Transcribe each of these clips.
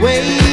wait.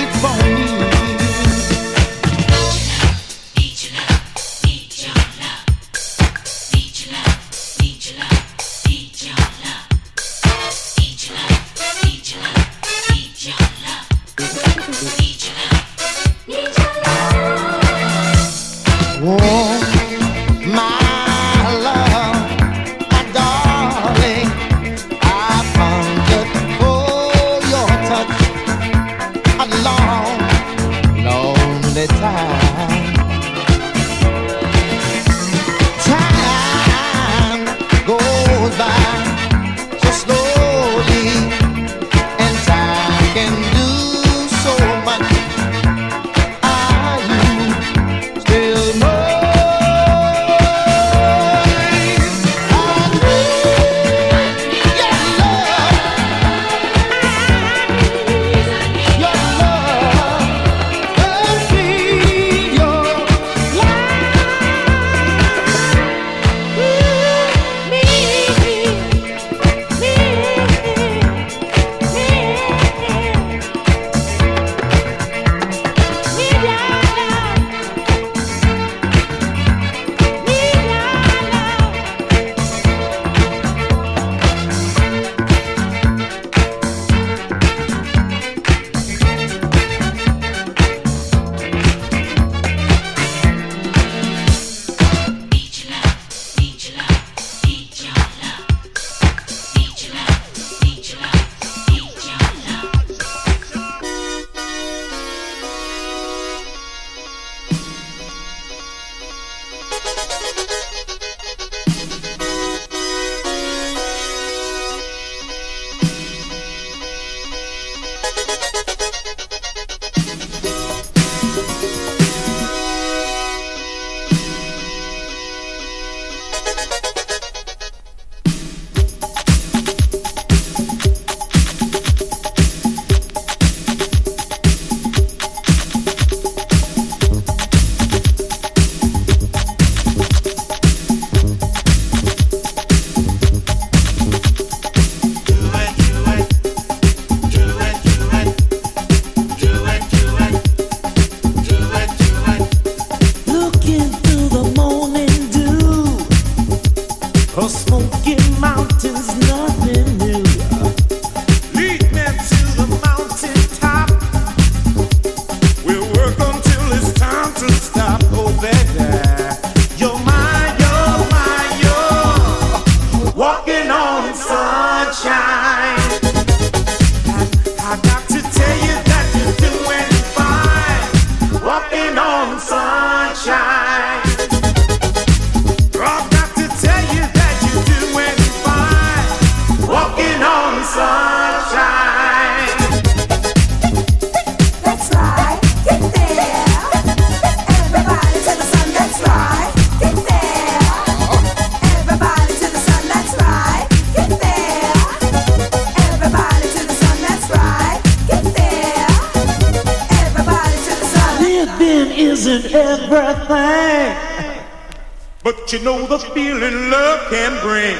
But you know the feeling love can bring.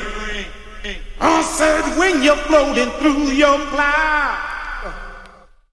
I said when you're floating through your cloud.